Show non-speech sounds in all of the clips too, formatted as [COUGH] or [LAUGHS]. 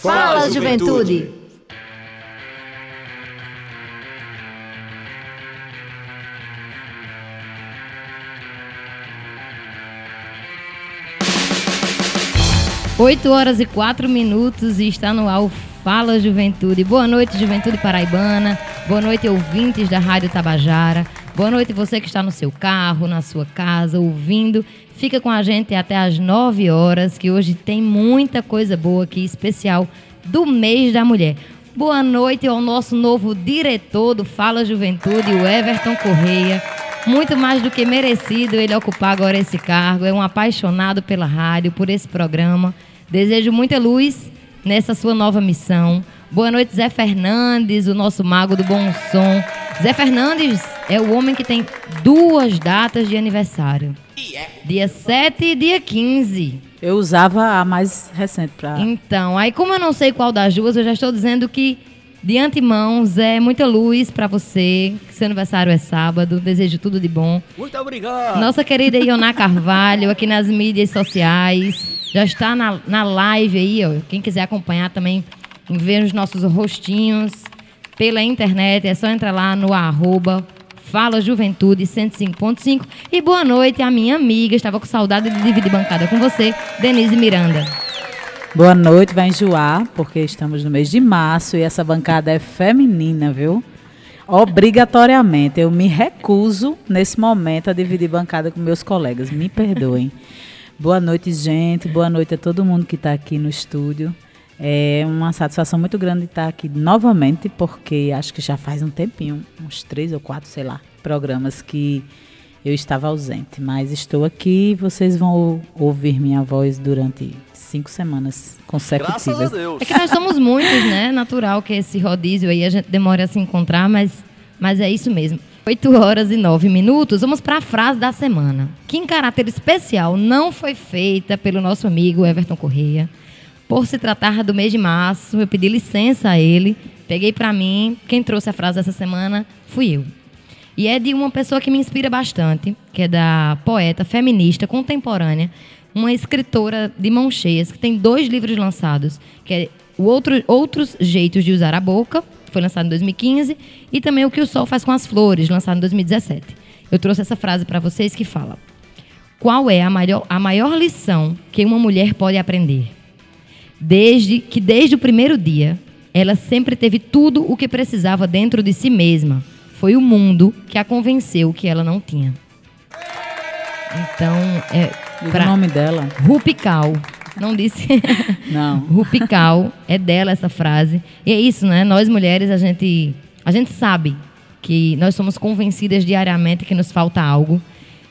Fala, juventude! Oito horas e quatro minutos e está no ar Fala Juventude. Boa noite, Juventude Paraibana. Boa noite, ouvintes da Rádio Tabajara. Boa noite, você que está no seu carro, na sua casa, ouvindo. Fica com a gente até às 9 horas, que hoje tem muita coisa boa aqui, especial do mês da mulher. Boa noite ao nosso novo diretor do Fala Juventude, o Everton Correia. Muito mais do que merecido ele ocupar agora esse cargo. É um apaixonado pela rádio, por esse programa. Desejo muita luz nessa sua nova missão. Boa noite, Zé Fernandes, o nosso mago do bom som. Zé Fernandes é o homem que tem duas datas de aniversário. Dia 7 e dia 15. Eu usava a mais recente para. Então, aí como eu não sei qual das duas, eu já estou dizendo que de antemão, Zé, muita luz para você. Seu aniversário é sábado. Desejo tudo de bom. Muito obrigado. Nossa querida Ioná Carvalho, aqui nas mídias sociais. Já está na, na live aí, ó. Quem quiser acompanhar também, ver os nossos rostinhos pela internet, é só entrar lá no arroba Fala Juventude 105.5. E boa noite a minha amiga, estava com saudade de dividir bancada com você, Denise Miranda. Boa noite, vai enjoar, porque estamos no mês de março e essa bancada é feminina, viu? Obrigatoriamente, eu me recuso nesse momento a dividir bancada com meus colegas, me perdoem. Boa noite, gente. Boa noite a todo mundo que está aqui no estúdio. É uma satisfação muito grande estar aqui novamente, porque acho que já faz um tempinho, uns três ou quatro, sei lá, programas que eu estava ausente. Mas estou aqui e vocês vão ouvir minha voz durante cinco semanas consecutivas. Graças a Deus. É que nós somos muitos, né? Natural que esse rodízio aí a gente demora a se encontrar, mas, mas é isso mesmo. 8 horas e 9 minutos, vamos para a frase da semana, que em caráter especial não foi feita pelo nosso amigo Everton Correia. Por se tratar do mês de março, eu pedi licença a ele, peguei para mim, quem trouxe a frase dessa semana fui eu. E é de uma pessoa que me inspira bastante, que é da poeta feminista contemporânea, uma escritora de mãos cheias, que tem dois livros lançados, que é o outro, Outros Jeitos de Usar a Boca que foi lançado em 2015, e também O que o Sol faz com as Flores, lançado em 2017. Eu trouxe essa frase para vocês que fala: Qual é a maior, a maior lição que uma mulher pode aprender? Desde que desde o primeiro dia, ela sempre teve tudo o que precisava dentro de si mesma. Foi o mundo que a convenceu que ela não tinha. Então, é. Pra... o nome dela? Rupical. Não disse. [LAUGHS] Não. [LAUGHS] Rupical. É dela essa frase. E é isso, né? Nós mulheres, a gente, a gente sabe que nós somos convencidas diariamente que nos falta algo.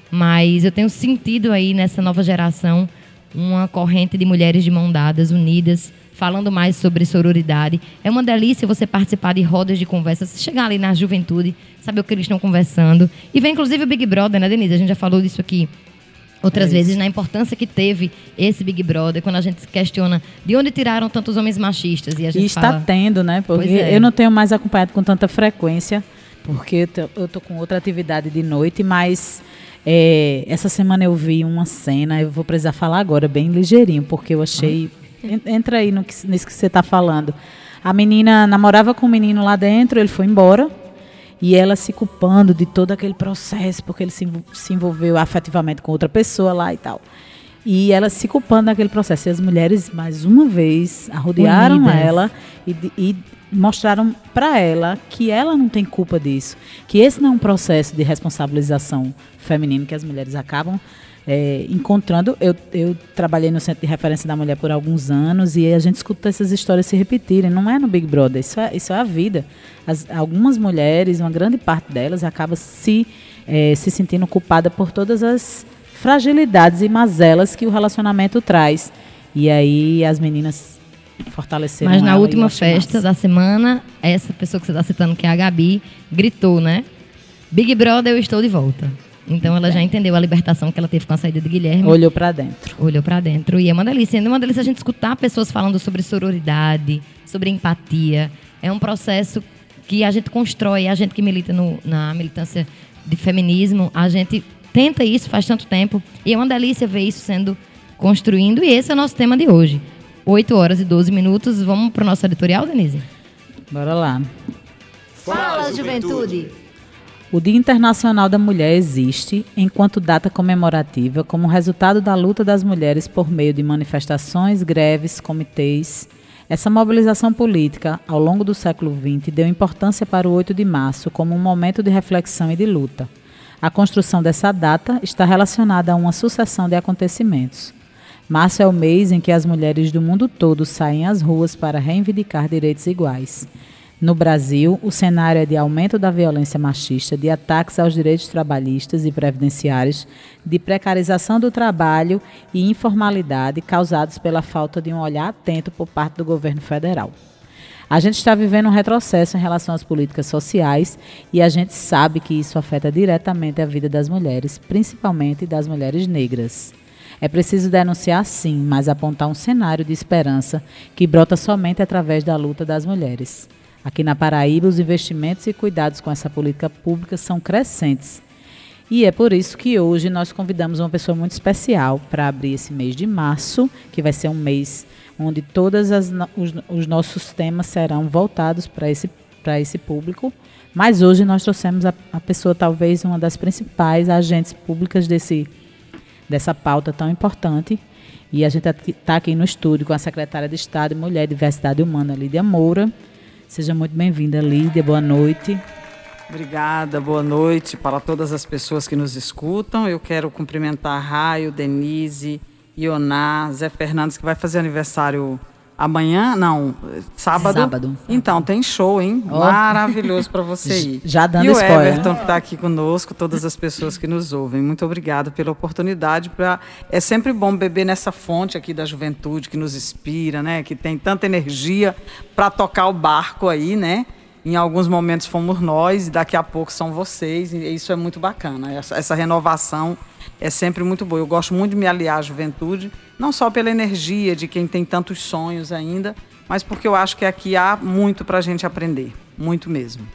Mas eu tenho sentido aí nessa nova geração uma corrente de mulheres de mão dadas, unidas, falando mais sobre sororidade. É uma delícia você participar de rodas de conversa, você chegar ali na juventude, saber o que eles estão conversando. E vem inclusive o Big Brother, né, Denise? A gente já falou disso aqui outras é vezes na importância que teve esse Big Brother, quando a gente se questiona de onde tiraram tantos homens machistas. E, a gente e está fala, tendo, né? Porque é. eu não tenho mais acompanhado com tanta frequência, porque eu estou com outra atividade de noite, mas é, essa semana eu vi uma cena, eu vou precisar falar agora, bem ligeirinho, porque eu achei. Entra aí no que, nisso que você está falando. A menina namorava com um menino lá dentro, ele foi embora e ela se culpando de todo aquele processo, porque ele se, se envolveu afetivamente com outra pessoa lá e tal. E ela se culpando daquele processo. E as mulheres, mais uma vez, arrodearam Unidas. ela e, e mostraram para ela que ela não tem culpa disso. Que esse não é um processo de responsabilização feminino que as mulheres acabam é, encontrando. Eu, eu trabalhei no Centro de Referência da Mulher por alguns anos e a gente escuta essas histórias se repetirem. Não é no Big Brother, isso é, isso é a vida. As, algumas mulheres, uma grande parte delas, acaba se, é, se sentindo culpada por todas as fragilidades e mazelas que o relacionamento traz. E aí as meninas fortaleceram Mas na última festa da semana, essa pessoa que você está citando, que é a Gabi, gritou, né? Big Brother, eu estou de volta. Então ela já entendeu a libertação que ela teve com a saída de Guilherme. Olhou para dentro. Olhou para dentro. E é uma delícia. É uma delícia a gente escutar pessoas falando sobre sororidade, sobre empatia. É um processo que a gente constrói, a gente que milita no, na militância de feminismo, a gente tenta isso faz tanto tempo. E é uma delícia ver isso sendo construindo. E esse é o nosso tema de hoje. 8 horas e 12 minutos. Vamos para o nosso editorial, Denise? Bora lá. Fala, juventude! O Dia Internacional da Mulher existe enquanto data comemorativa como resultado da luta das mulheres por meio de manifestações, greves, comitês. Essa mobilização política, ao longo do século XX, deu importância para o 8 de março como um momento de reflexão e de luta. A construção dessa data está relacionada a uma sucessão de acontecimentos. Março é o mês em que as mulheres do mundo todo saem às ruas para reivindicar direitos iguais. No Brasil, o cenário é de aumento da violência machista, de ataques aos direitos trabalhistas e previdenciários, de precarização do trabalho e informalidade causados pela falta de um olhar atento por parte do governo federal. A gente está vivendo um retrocesso em relação às políticas sociais e a gente sabe que isso afeta diretamente a vida das mulheres, principalmente das mulheres negras. É preciso denunciar sim, mas apontar um cenário de esperança que brota somente através da luta das mulheres. Aqui na Paraíba, os investimentos e cuidados com essa política pública são crescentes. E é por isso que hoje nós convidamos uma pessoa muito especial para abrir esse mês de março, que vai ser um mês onde todos os, os nossos temas serão voltados para esse, esse público. Mas hoje nós trouxemos a, a pessoa, talvez uma das principais agentes públicas desse dessa pauta tão importante. E a gente está aqui no estúdio com a secretária de Estado e Mulher e Diversidade Humana, Lídia Moura. Seja muito bem-vinda, Lídia. Boa noite. Obrigada, boa noite para todas as pessoas que nos escutam. Eu quero cumprimentar Raio, Denise, Ioná, Zé Fernandes, que vai fazer aniversário Amanhã, não, sábado. Sábado. Então, tem show, hein? Oh. Maravilhoso para [LAUGHS] você ir. Já dando spoiler. E o Everton, que está aqui conosco, todas as pessoas que nos ouvem. Muito obrigada pela oportunidade. Pra... É sempre bom beber nessa fonte aqui da juventude, que nos inspira, né? Que tem tanta energia para tocar o barco aí, né? Em alguns momentos fomos nós e daqui a pouco são vocês. E isso é muito bacana. Essa, essa renovação é sempre muito boa. Eu gosto muito de me aliar à juventude não só pela energia de quem tem tantos sonhos ainda, mas porque eu acho que aqui há muito para a gente aprender, muito mesmo.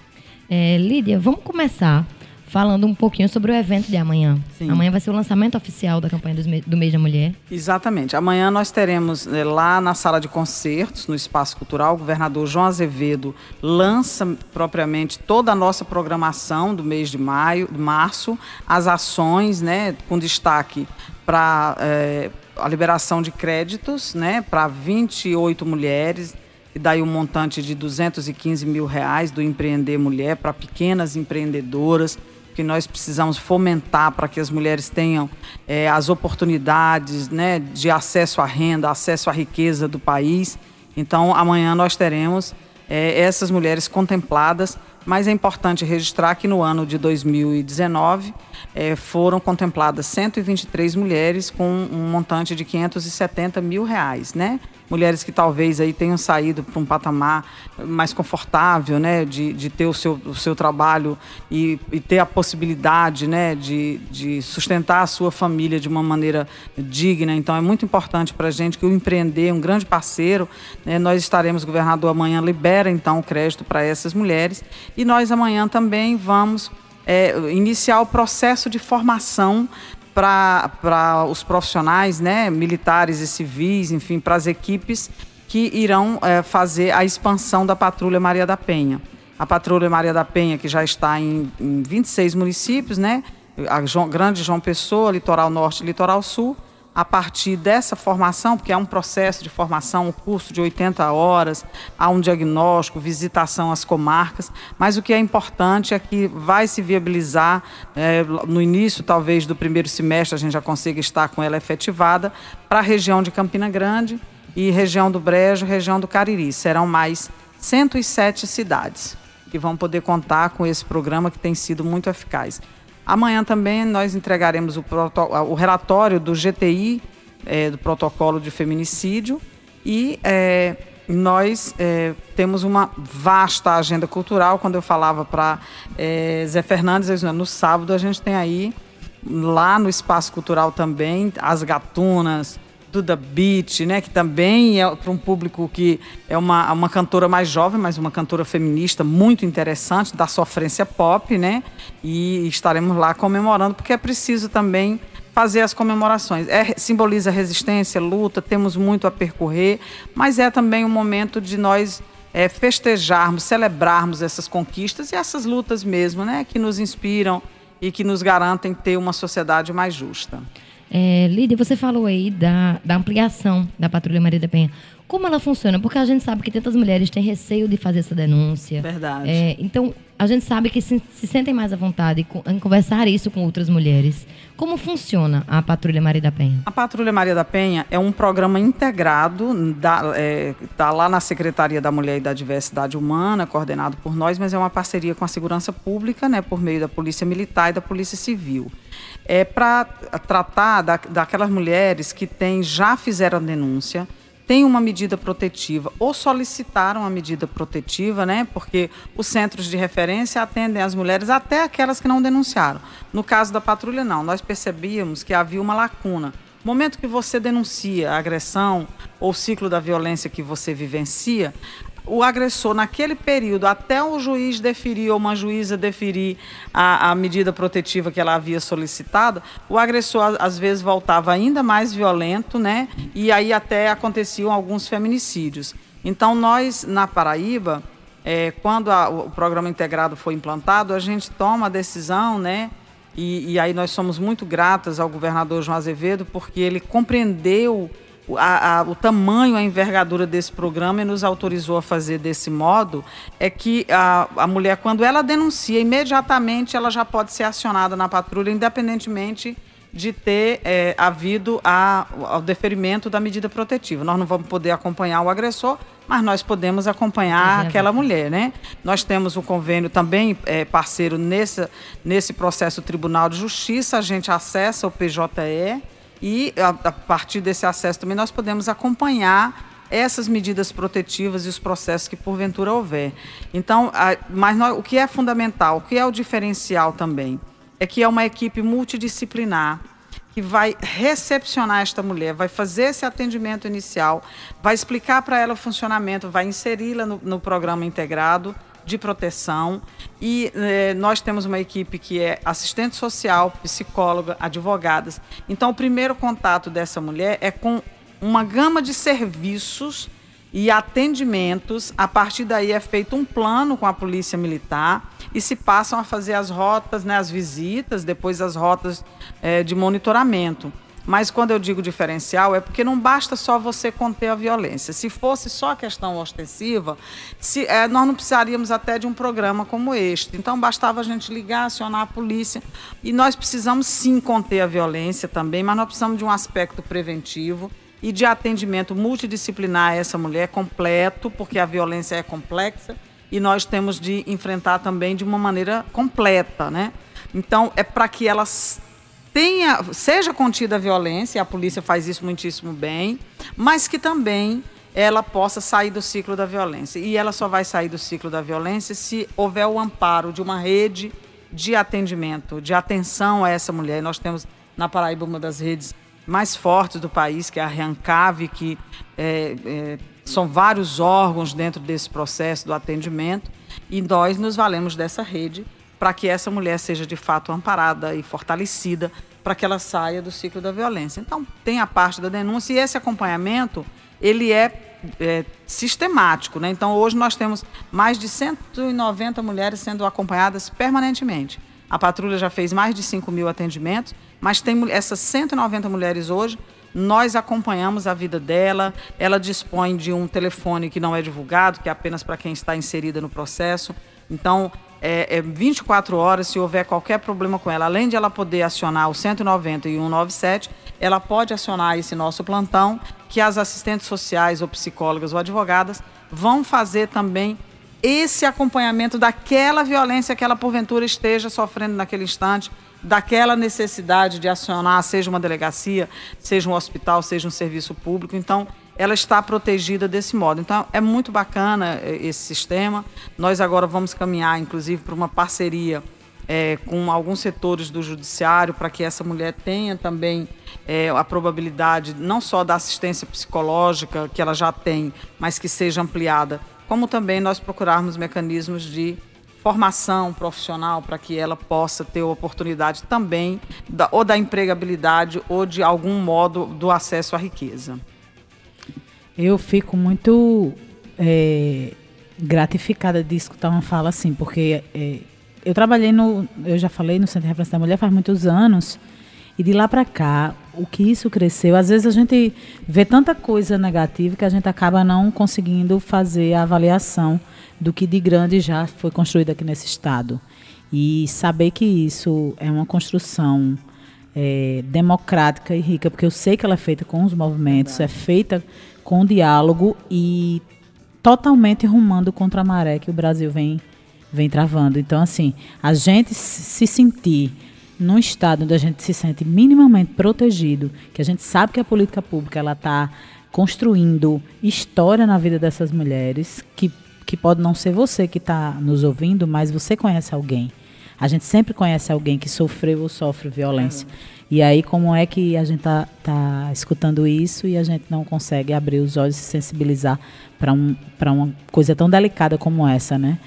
É, Lídia, vamos começar falando um pouquinho sobre o evento de amanhã. Sim. Amanhã vai ser o lançamento oficial da campanha do mês da mulher. Exatamente. Amanhã nós teremos é, lá na sala de concertos, no Espaço Cultural, o governador João Azevedo lança propriamente toda a nossa programação do mês de maio, de março, as ações, né, com destaque para é, a liberação de créditos né, para 28 mulheres, e daí um montante de 215 mil reais do Empreender Mulher para pequenas empreendedoras, que nós precisamos fomentar para que as mulheres tenham é, as oportunidades né, de acesso à renda, acesso à riqueza do país. Então, amanhã nós teremos é, essas mulheres contempladas, mas é importante registrar que no ano de 2019 é, foram contempladas 123 mulheres com um montante de 570 mil reais, né? Mulheres que talvez aí tenham saído para um patamar mais confortável, né? De, de ter o seu, o seu trabalho e, e ter a possibilidade, né? De, de sustentar a sua família de uma maneira digna. Então é muito importante para a gente que o empreender, um grande parceiro, né? nós estaremos, governador amanhã libera então o crédito para essas mulheres e nós amanhã também vamos é, iniciar o processo de formação para os profissionais, né, militares e civis, enfim, para as equipes que irão é, fazer a expansão da Patrulha Maria da Penha. A Patrulha Maria da Penha, que já está em, em 26 municípios, né, a João, Grande João Pessoa, Litoral Norte e Litoral Sul, a partir dessa formação, porque é um processo de formação, um curso de 80 horas, há um diagnóstico, visitação às comarcas, mas o que é importante é que vai se viabilizar, é, no início talvez do primeiro semestre a gente já consiga estar com ela efetivada, para a região de Campina Grande e região do Brejo, região do Cariri. Serão mais 107 cidades que vão poder contar com esse programa que tem sido muito eficaz. Amanhã também nós entregaremos o, o relatório do GTI, é, do protocolo de feminicídio, e é, nós é, temos uma vasta agenda cultural. Quando eu falava para é, Zé Fernandes, no sábado a gente tem aí, lá no Espaço Cultural também, as gatunas, Duda Beat, né, que também é para um público que é uma, uma cantora mais jovem, mas uma cantora feminista muito interessante, da sofrência pop, né? E estaremos lá comemorando, porque é preciso também fazer as comemorações. É, simboliza resistência, luta, temos muito a percorrer, mas é também um momento de nós é, festejarmos, celebrarmos essas conquistas e essas lutas mesmo, né, que nos inspiram e que nos garantem ter uma sociedade mais justa. É, Lídia, você falou aí da, da ampliação da Patrulha Maria da Penha. Como ela funciona? Porque a gente sabe que tantas mulheres têm receio de fazer essa denúncia. Verdade. É, então, a gente sabe que se, se sentem mais à vontade em conversar isso com outras mulheres. Como funciona a Patrulha Maria da Penha? A Patrulha Maria da Penha é um programa integrado, da, é, tá lá na Secretaria da Mulher e da Diversidade Humana, coordenado por nós, mas é uma parceria com a Segurança Pública, né, por meio da Polícia Militar e da Polícia Civil. É para tratar da, daquelas mulheres que têm, já fizeram denúncia, têm uma medida protetiva ou solicitaram a medida protetiva, né? Porque os centros de referência atendem as mulheres até aquelas que não denunciaram. No caso da patrulha, não. Nós percebíamos que havia uma lacuna. No momento que você denuncia a agressão ou o ciclo da violência que você vivencia, o agressor, naquele período, até o juiz deferir ou uma juíza deferir a, a medida protetiva que ela havia solicitado, o agressor às vezes voltava ainda mais violento, né? E aí até aconteciam alguns feminicídios. Então, nós, na Paraíba, é, quando a, o programa integrado foi implantado, a gente toma a decisão, né? E, e aí nós somos muito gratas ao governador João Azevedo, porque ele compreendeu a, a, o tamanho, a envergadura desse programa e nos autorizou a fazer desse modo, é que a, a mulher, quando ela denuncia, imediatamente ela já pode ser acionada na patrulha, independentemente de ter é, havido a, ao deferimento da medida protetiva. Nós não vamos poder acompanhar o agressor, mas nós podemos acompanhar aquela mulher, né? Nós temos um convênio também é, parceiro nesse, nesse processo Tribunal de Justiça, a gente acessa o PJE, e a, a partir desse acesso também nós podemos acompanhar essas medidas protetivas e os processos que porventura houver. Então, a, mas nós, o que é fundamental, o que é o diferencial também, é que é uma equipe multidisciplinar que vai recepcionar esta mulher, vai fazer esse atendimento inicial, vai explicar para ela o funcionamento, vai inseri-la no, no programa integrado de proteção e eh, nós temos uma equipe que é assistente social, psicóloga, advogadas. Então, o primeiro contato dessa mulher é com uma gama de serviços e atendimentos. A partir daí é feito um plano com a polícia militar e se passam a fazer as rotas, né, as visitas, depois as rotas eh, de monitoramento. Mas quando eu digo diferencial, é porque não basta só você conter a violência. Se fosse só a questão ostensiva, se, é, nós não precisaríamos até de um programa como este. Então, bastava a gente ligar, acionar a polícia. E nós precisamos sim conter a violência também, mas nós precisamos de um aspecto preventivo e de atendimento multidisciplinar a essa mulher completo, porque a violência é complexa e nós temos de enfrentar também de uma maneira completa, né? Então, é para que elas tenha, seja contida a violência, a polícia faz isso muitíssimo bem, mas que também ela possa sair do ciclo da violência. E ela só vai sair do ciclo da violência se houver o amparo de uma rede de atendimento, de atenção a essa mulher. Nós temos na Paraíba uma das redes mais fortes do país, que é a Reancave, que é, é, são vários órgãos dentro desse processo do atendimento, e nós nos valemos dessa rede para que essa mulher seja de fato amparada e fortalecida para que ela saia do ciclo da violência. Então, tem a parte da denúncia e esse acompanhamento, ele é, é sistemático. Né? Então, hoje nós temos mais de 190 mulheres sendo acompanhadas permanentemente. A patrulha já fez mais de 5 mil atendimentos, mas tem essas 190 mulheres hoje, nós acompanhamos a vida dela, ela dispõe de um telefone que não é divulgado, que é apenas para quem está inserida no processo. Então, é, é 24 horas, se houver qualquer problema com ela, além de ela poder acionar o 190 e o 197, ela pode acionar esse nosso plantão, que as assistentes sociais ou psicólogas ou advogadas vão fazer também esse acompanhamento daquela violência que ela porventura esteja sofrendo naquele instante, daquela necessidade de acionar, seja uma delegacia, seja um hospital, seja um serviço público. Então, ela está protegida desse modo. Então, é muito bacana eh, esse sistema. Nós agora vamos caminhar, inclusive, para uma parceria é, com alguns setores do judiciário para que essa mulher tenha também é, a probabilidade não só da assistência psicológica que ela já tem, mas que seja ampliada, como também nós procurarmos mecanismos de formação profissional para que ela possa ter oportunidade também da, ou da empregabilidade ou de algum modo do acesso à riqueza. Eu fico muito é, gratificada de escutar uma fala assim, porque é, eu trabalhei no, eu já falei no Centro de Referência da Mulher faz muitos anos e de lá para cá o que isso cresceu. Às vezes a gente vê tanta coisa negativa que a gente acaba não conseguindo fazer a avaliação do que de grande já foi construído aqui nesse estado. E saber que isso é uma construção é, democrática e rica, porque eu sei que ela é feita com os movimentos, é feita com diálogo e totalmente rumando contra a maré que o Brasil vem, vem travando. Então, assim, a gente se sentir num estado onde a gente se sente minimamente protegido, que a gente sabe que a política pública ela está construindo história na vida dessas mulheres, que que pode não ser você que está nos ouvindo, mas você conhece alguém. A gente sempre conhece alguém que sofreu ou sofre violência. E aí, como é que a gente está tá escutando isso e a gente não consegue abrir os olhos e se sensibilizar para um, uma coisa tão delicada como essa, né?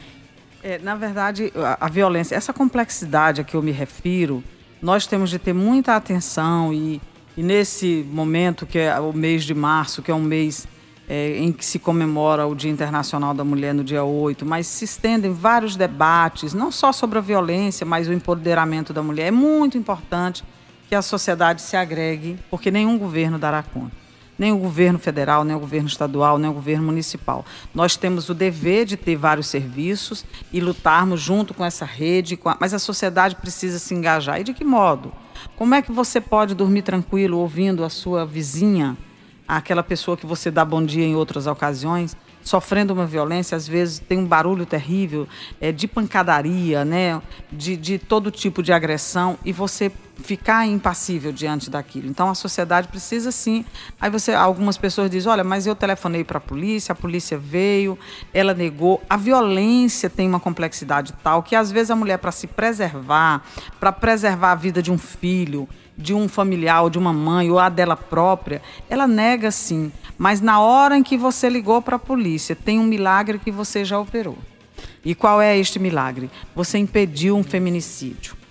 É, na verdade, a, a, violência, essa complexidade a que eu me refiro, nós temos de ter muita atenção e, e nesse momento, que é o mês de março, que é um mês é, em que se comemora o Dia Internacional da Mulher no dia 8, mas se estendem vários debates, não só sobre a violência, mas o empoderamento da mulher. É muito importante que a sociedade se agregue, porque nenhum governo dará conta. Nem o governo federal, nem o governo estadual, nem o governo municipal. Nós temos o dever de ter vários serviços e lutarmos junto com essa rede, com a... mas a sociedade precisa se engajar. E de que modo? Como é que você pode dormir tranquilo ouvindo a sua vizinha aquela pessoa que você dá bom dia em outras ocasiões, sofrendo uma violência, às vezes tem um barulho terrível, é, de pancadaria, né, de, de todo tipo de agressão, e você ficar impassível diante daquilo. Então a sociedade precisa sim. Aí você, algumas pessoas dizem, olha, mas eu telefonei para a polícia, a polícia veio, ela negou. A violência tem uma complexidade tal que às vezes a mulher para se preservar, para preservar a vida de um filho, de um familiar ou de uma mãe ou a dela própria, ela nega sim. Mas na hora em que você ligou para a polícia, tem um milagre que você já operou. E qual é este milagre? Você impediu um feminicídio.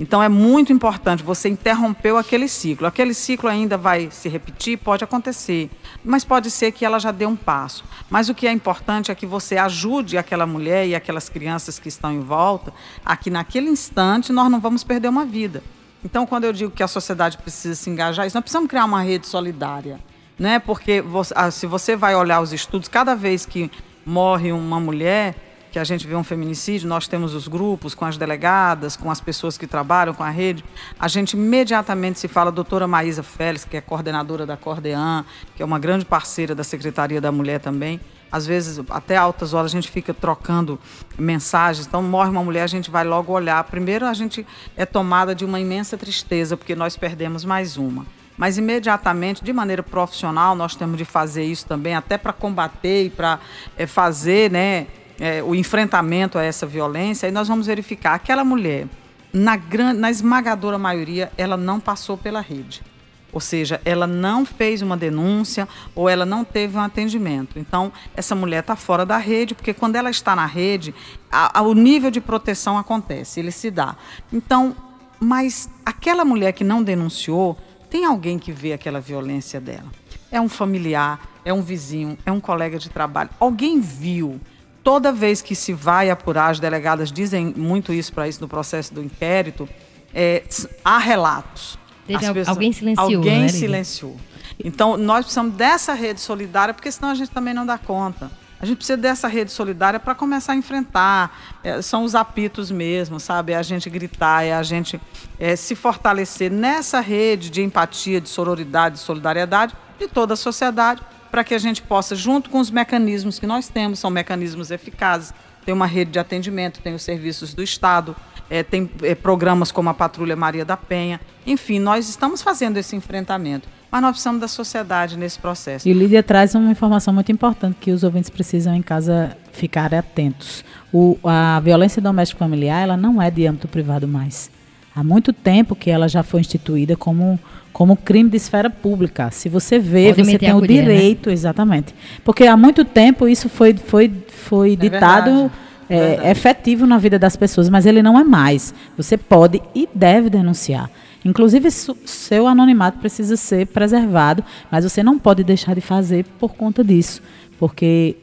Então é muito importante, você interrompeu aquele ciclo. Aquele ciclo ainda vai se repetir, pode acontecer, mas pode ser que ela já dê um passo. Mas o que é importante é que você ajude aquela mulher e aquelas crianças que estão em volta, a que naquele instante nós não vamos perder uma vida. Então, quando eu digo que a sociedade precisa se engajar, nós precisamos criar uma rede solidária. Né? Porque você, ah, se você vai olhar os estudos, cada vez que morre uma mulher, que a gente vê um feminicídio, nós temos os grupos com as delegadas, com as pessoas que trabalham com a rede, a gente imediatamente se fala, doutora Maísa Félix, que é coordenadora da Cordean, que é uma grande parceira da Secretaria da Mulher também, às vezes até altas horas a gente fica trocando mensagens. Então morre uma mulher, a gente vai logo olhar. Primeiro a gente é tomada de uma imensa tristeza porque nós perdemos mais uma. Mas imediatamente, de maneira profissional, nós temos de fazer isso também, até para combater e para é, fazer né, é, o enfrentamento a essa violência. E nós vamos verificar aquela mulher, na, grande, na esmagadora maioria, ela não passou pela rede. Ou seja, ela não fez uma denúncia ou ela não teve um atendimento. Então, essa mulher está fora da rede, porque quando ela está na rede, a, a, o nível de proteção acontece, ele se dá. Então, mas aquela mulher que não denunciou, tem alguém que vê aquela violência dela. É um familiar, é um vizinho, é um colega de trabalho. Alguém viu. Toda vez que se vai apurar, as delegadas dizem muito isso para isso no processo do inquérito, é, há relatos pessoas, alguém silenciou. Alguém né, silenciou. Então, nós precisamos dessa rede solidária, porque senão a gente também não dá conta. A gente precisa dessa rede solidária para começar a enfrentar. É, são os apitos mesmo, sabe? É a gente gritar, é a gente é, se fortalecer nessa rede de empatia, de sororidade, de solidariedade de toda a sociedade, para que a gente possa, junto com os mecanismos que nós temos, são mecanismos eficazes, tem uma rede de atendimento, tem os serviços do Estado, é, tem é, programas como a Patrulha Maria da Penha. Enfim, nós estamos fazendo esse enfrentamento, mas nós precisamos da sociedade nesse processo. E Lídia traz uma informação muito importante que os ouvintes precisam em casa ficar atentos. O, a violência doméstica familiar ela não é de âmbito privado mais. Há muito tempo que ela já foi instituída como como crime de esfera pública. Se você vê, Pode você tem o colher, né? direito, né? exatamente. Porque há muito tempo isso foi, foi, foi é ditado verdade é, efetivo na vida das pessoas, mas ele não é mais. Você pode e deve denunciar. Inclusive, seu anonimato precisa ser preservado, mas você não pode deixar de fazer por conta disso. Porque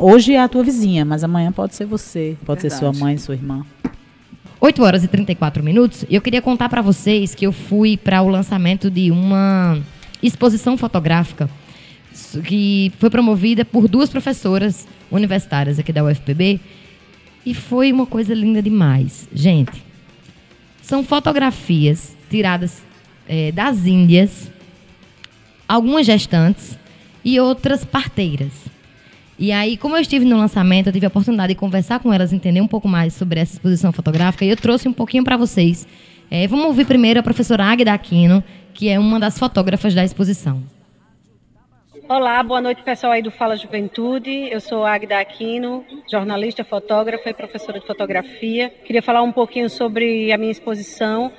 hoje é a tua vizinha, mas amanhã pode ser você, pode Verdade. ser sua mãe, sua irmã. 8 horas e 34 minutos. Eu queria contar para vocês que eu fui para o lançamento de uma exposição fotográfica que foi promovida por duas professoras universitárias aqui da UFPB. E foi uma coisa linda demais. Gente, são fotografias tiradas é, das Índias, algumas gestantes e outras parteiras. E aí, como eu estive no lançamento, eu tive a oportunidade de conversar com elas, entender um pouco mais sobre essa exposição fotográfica e eu trouxe um pouquinho para vocês. É, vamos ouvir primeiro a professora Águida Aquino, que é uma das fotógrafas da exposição. Olá, boa noite pessoal aí do Fala Juventude. Eu sou Agda Aquino, jornalista, fotógrafa e professora de fotografia. Queria falar um pouquinho sobre a minha exposição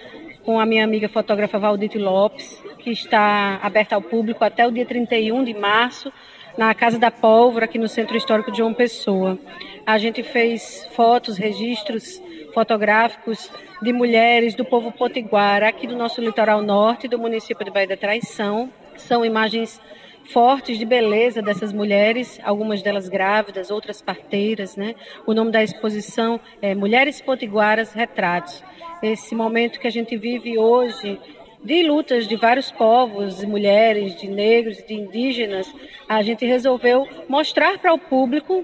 com a minha amiga fotógrafa Valdite Lopes, que está aberta ao público até o dia 31 de março na Casa da Pólvora, aqui no Centro Histórico de João Pessoa. A gente fez fotos, registros fotográficos de mulheres do povo potiguara aqui do nosso litoral norte do município de Baía da Traição. São imagens fortes de beleza dessas mulheres, algumas delas grávidas, outras parteiras, né? O nome da exposição é Mulheres Potiguaras Retratos. Esse momento que a gente vive hoje de lutas de vários povos, de mulheres, de negros, de indígenas, a gente resolveu mostrar para o público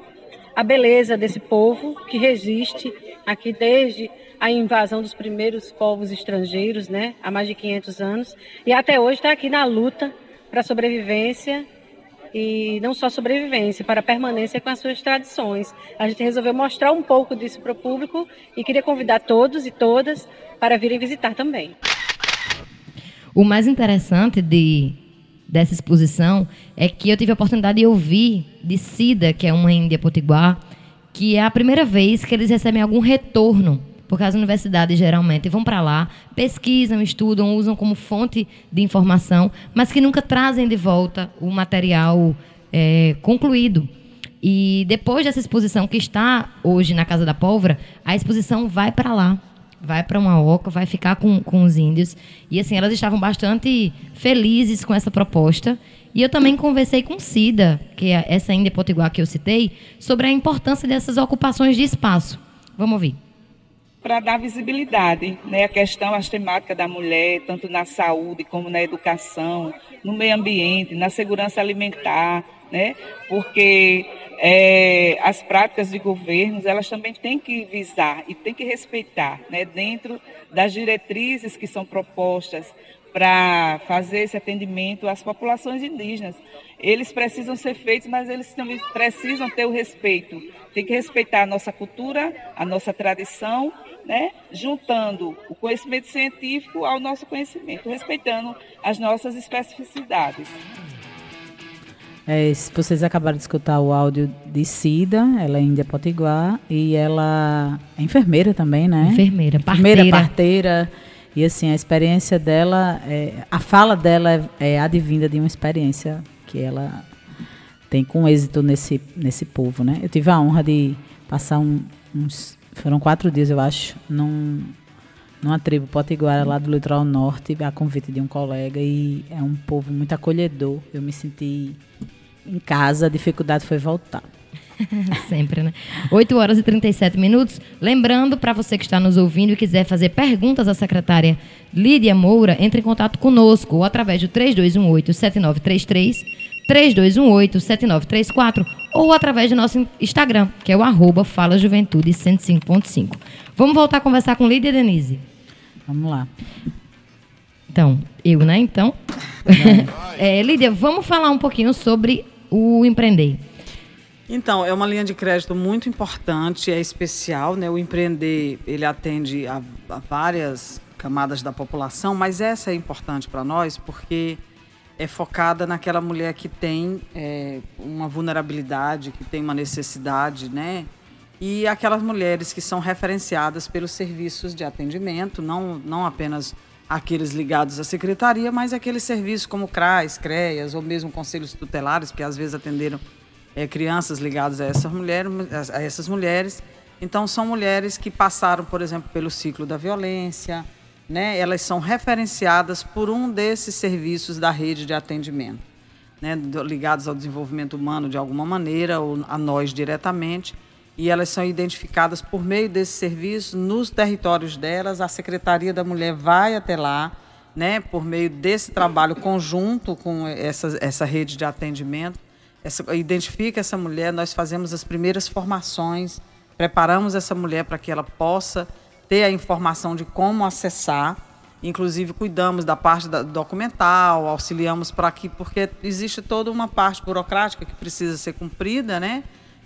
a beleza desse povo que resiste aqui desde a invasão dos primeiros povos estrangeiros, né, há mais de 500 anos, e até hoje está aqui na luta para a sobrevivência e não só sobrevivência, para permanência com as suas tradições. A gente resolveu mostrar um pouco disso para o público e queria convidar todos e todas para virem visitar também. O mais interessante de, dessa exposição é que eu tive a oportunidade de ouvir de Cida, que é uma índia potiguar, que é a primeira vez que eles recebem algum retorno porque as universidades geralmente vão para lá, pesquisam, estudam, usam como fonte de informação, mas que nunca trazem de volta o material é, concluído. E depois dessa exposição que está hoje na Casa da Pólvora, a exposição vai para lá, vai para uma oca, vai ficar com, com os índios. E assim, elas estavam bastante felizes com essa proposta. E eu também conversei com Cida, que é essa índia potiguar que eu citei, sobre a importância dessas ocupações de espaço. Vamos ouvir para dar visibilidade, né, a questão, as temáticas da mulher, tanto na saúde como na educação, no meio ambiente, na segurança alimentar, né, porque é, as práticas de governos, elas também têm que visar e têm que respeitar, né, dentro das diretrizes que são propostas para fazer esse atendimento às populações indígenas. Eles precisam ser feitos, mas eles também precisam ter o respeito. Tem que respeitar a nossa cultura, a nossa tradição né, juntando o conhecimento científico ao nosso conhecimento, respeitando as nossas especificidades. É, vocês acabaram de escutar o áudio de Cida, ela é índia potiguar e ela é enfermeira também, né? Enfermeira, parteira. Enfermeira, parteira. E assim, a experiência dela, é, a fala dela é, é advinda de uma experiência que ela tem com êxito nesse, nesse povo, né? Eu tive a honra de passar um, uns foram quatro dias, eu acho, num, numa tribo potiguara lá do litoral norte, a convite de um colega, e é um povo muito acolhedor. Eu me senti em casa, a dificuldade foi voltar. [LAUGHS] Sempre, né? 8 horas e 37 minutos. Lembrando, para você que está nos ouvindo e quiser fazer perguntas à secretária Lídia Moura, entre em contato conosco ou através do 3218-7933, 3218-7934 ou através do nosso Instagram, que é o arroba Fala Juventude 105.5. Vamos voltar a conversar com Lídia Denise. Vamos lá. Então, eu, né? Então. [LAUGHS] é, Lídia, vamos falar um pouquinho sobre o empreender. Então, é uma linha de crédito muito importante, é especial, né? O empreender, ele atende a, a várias camadas da população, mas essa é importante para nós porque é focada naquela mulher que tem é, uma vulnerabilidade, que tem uma necessidade, né? E aquelas mulheres que são referenciadas pelos serviços de atendimento, não, não apenas aqueles ligados à secretaria, mas aqueles serviços como CRAS, CREAS ou mesmo conselhos tutelares, que às vezes atenderam é, crianças ligadas a essas mulheres, a essas mulheres Então, são mulheres que passaram, por exemplo, pelo ciclo da violência, né? elas são referenciadas por um desses serviços da rede de atendimento, né? ligados ao desenvolvimento humano de alguma maneira, ou a nós diretamente, e elas são identificadas por meio desse serviço nos territórios delas. A Secretaria da Mulher vai até lá, né, por meio desse trabalho conjunto com essa, essa rede de atendimento, essa, identifica essa mulher, nós fazemos as primeiras formações Preparamos essa mulher para que ela possa ter a informação de como acessar. Inclusive, cuidamos da parte da, documental, auxiliamos para que, porque existe toda uma parte burocrática que precisa ser cumprida, né?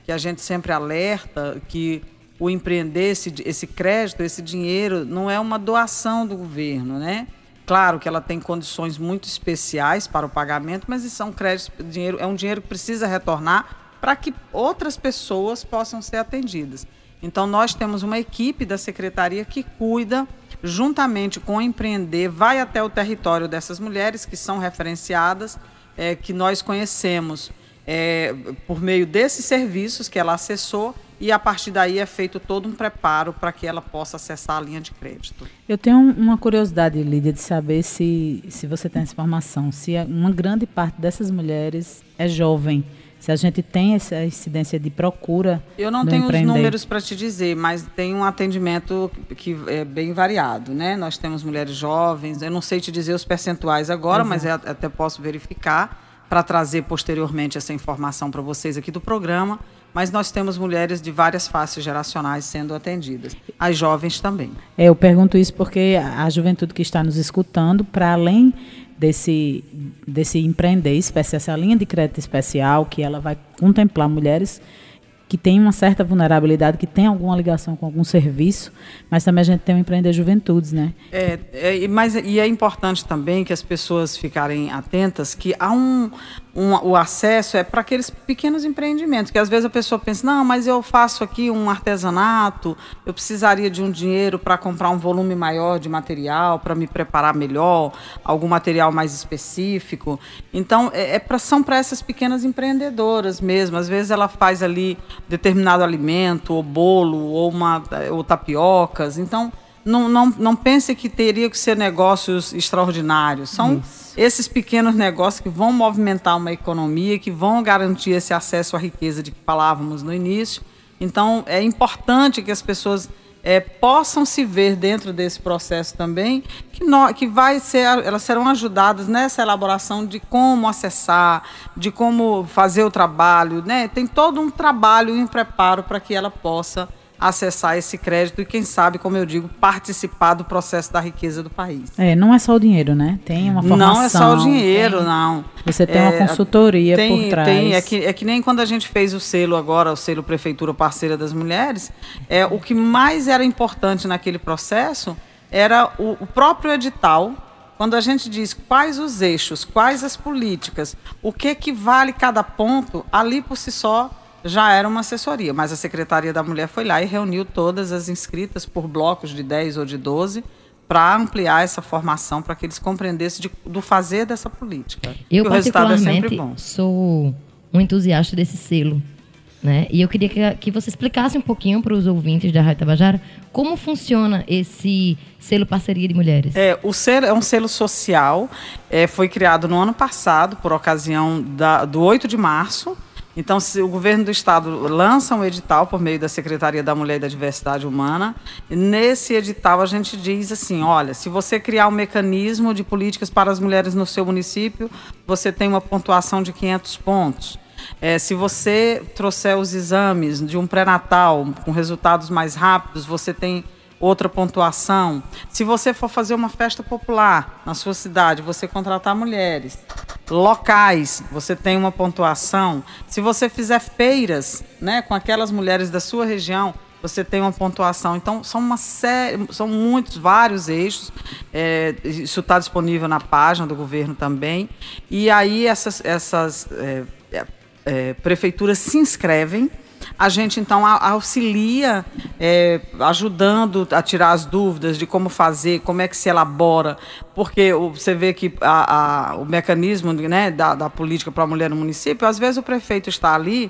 Que a gente sempre alerta que o empreender esse, esse crédito, esse dinheiro, não é uma doação do governo, né? Claro que ela tem condições muito especiais para o pagamento, mas isso é um crédito, dinheiro, é um dinheiro que precisa retornar para que outras pessoas possam ser atendidas. Então, nós temos uma equipe da secretaria que cuida, juntamente com o empreender, vai até o território dessas mulheres que são referenciadas, é, que nós conhecemos é, por meio desses serviços que ela acessou e a partir daí é feito todo um preparo para que ela possa acessar a linha de crédito. Eu tenho uma curiosidade, Lídia, de saber se, se você tem essa informação, se uma grande parte dessas mulheres é jovem se a gente tem essa incidência de procura. Eu não tenho os números para te dizer, mas tem um atendimento que é bem variado, né? Nós temos mulheres jovens, eu não sei te dizer os percentuais agora, Exato. mas eu até posso verificar para trazer posteriormente essa informação para vocês aqui do programa. Mas nós temos mulheres de várias faces geracionais sendo atendidas. As jovens também. É, eu pergunto isso porque a juventude que está nos escutando, para além desse, desse empreender essa linha de crédito especial, que ela vai contemplar mulheres que têm uma certa vulnerabilidade, que têm alguma ligação com algum serviço, mas também a gente tem o Empreender Juventudes, né? É, é, mas, e é importante também que as pessoas ficarem atentas que há um, um, o acesso é para aqueles pequenos empreendimentos, que às vezes a pessoa pensa, não, mas eu faço aqui um artesanato, eu precisaria de um dinheiro para comprar um volume maior de material, para me preparar melhor, algum material mais específico. Então, é, é pra, são para essas pequenas empreendedoras mesmo. Às vezes ela faz ali determinado alimento, ou bolo, ou, uma, ou tapiocas. Então, não, não, não pense que teria que ser negócios extraordinários. São Isso. esses pequenos negócios que vão movimentar uma economia, que vão garantir esse acesso à riqueza de que falávamos no início. Então, é importante que as pessoas é, possam se ver dentro desse processo também, que, no, que vai ser, elas serão ajudadas nessa elaboração de como acessar, de como fazer o trabalho. Né? Tem todo um trabalho em preparo para que ela possa acessar esse crédito e, quem sabe, como eu digo, participar do processo da riqueza do país. É, não é só o dinheiro, né? Tem uma formação. Não é só o dinheiro, tem, não. Você tem é, uma consultoria tem, por trás. Tem, é que, é que nem quando a gente fez o selo agora, o selo Prefeitura Parceira das Mulheres, é, o que mais era importante naquele processo era o, o próprio edital, quando a gente diz quais os eixos, quais as políticas, o que que vale cada ponto, ali por si só já era uma assessoria, mas a Secretaria da Mulher foi lá e reuniu todas as inscritas por blocos de 10 ou de 12 para ampliar essa formação, para que eles compreendessem de, do fazer dessa política. Eu, o é sempre bom. sou um entusiasta desse selo. Né? E eu queria que, que você explicasse um pouquinho para os ouvintes da Rádio Tabajara como funciona esse selo Parceria de Mulheres. É, o selo é um selo social, é, foi criado no ano passado, por ocasião da, do 8 de março, então, se o governo do estado lança um edital por meio da Secretaria da Mulher e da Diversidade Humana, nesse edital a gente diz assim: olha, se você criar um mecanismo de políticas para as mulheres no seu município, você tem uma pontuação de 500 pontos. É, se você trouxer os exames de um pré-natal com resultados mais rápidos, você tem outra pontuação. Se você for fazer uma festa popular na sua cidade, você contratar mulheres locais, você tem uma pontuação. Se você fizer feiras, né, com aquelas mulheres da sua região, você tem uma pontuação. Então, são uma série, são muitos, vários eixos. É, isso está disponível na página do governo também. E aí essas, essas é, é, prefeituras se inscrevem a gente então auxilia, é, ajudando a tirar as dúvidas de como fazer, como é que se elabora, porque você vê que a, a, o mecanismo né, da, da política para a mulher no município, às vezes o prefeito está ali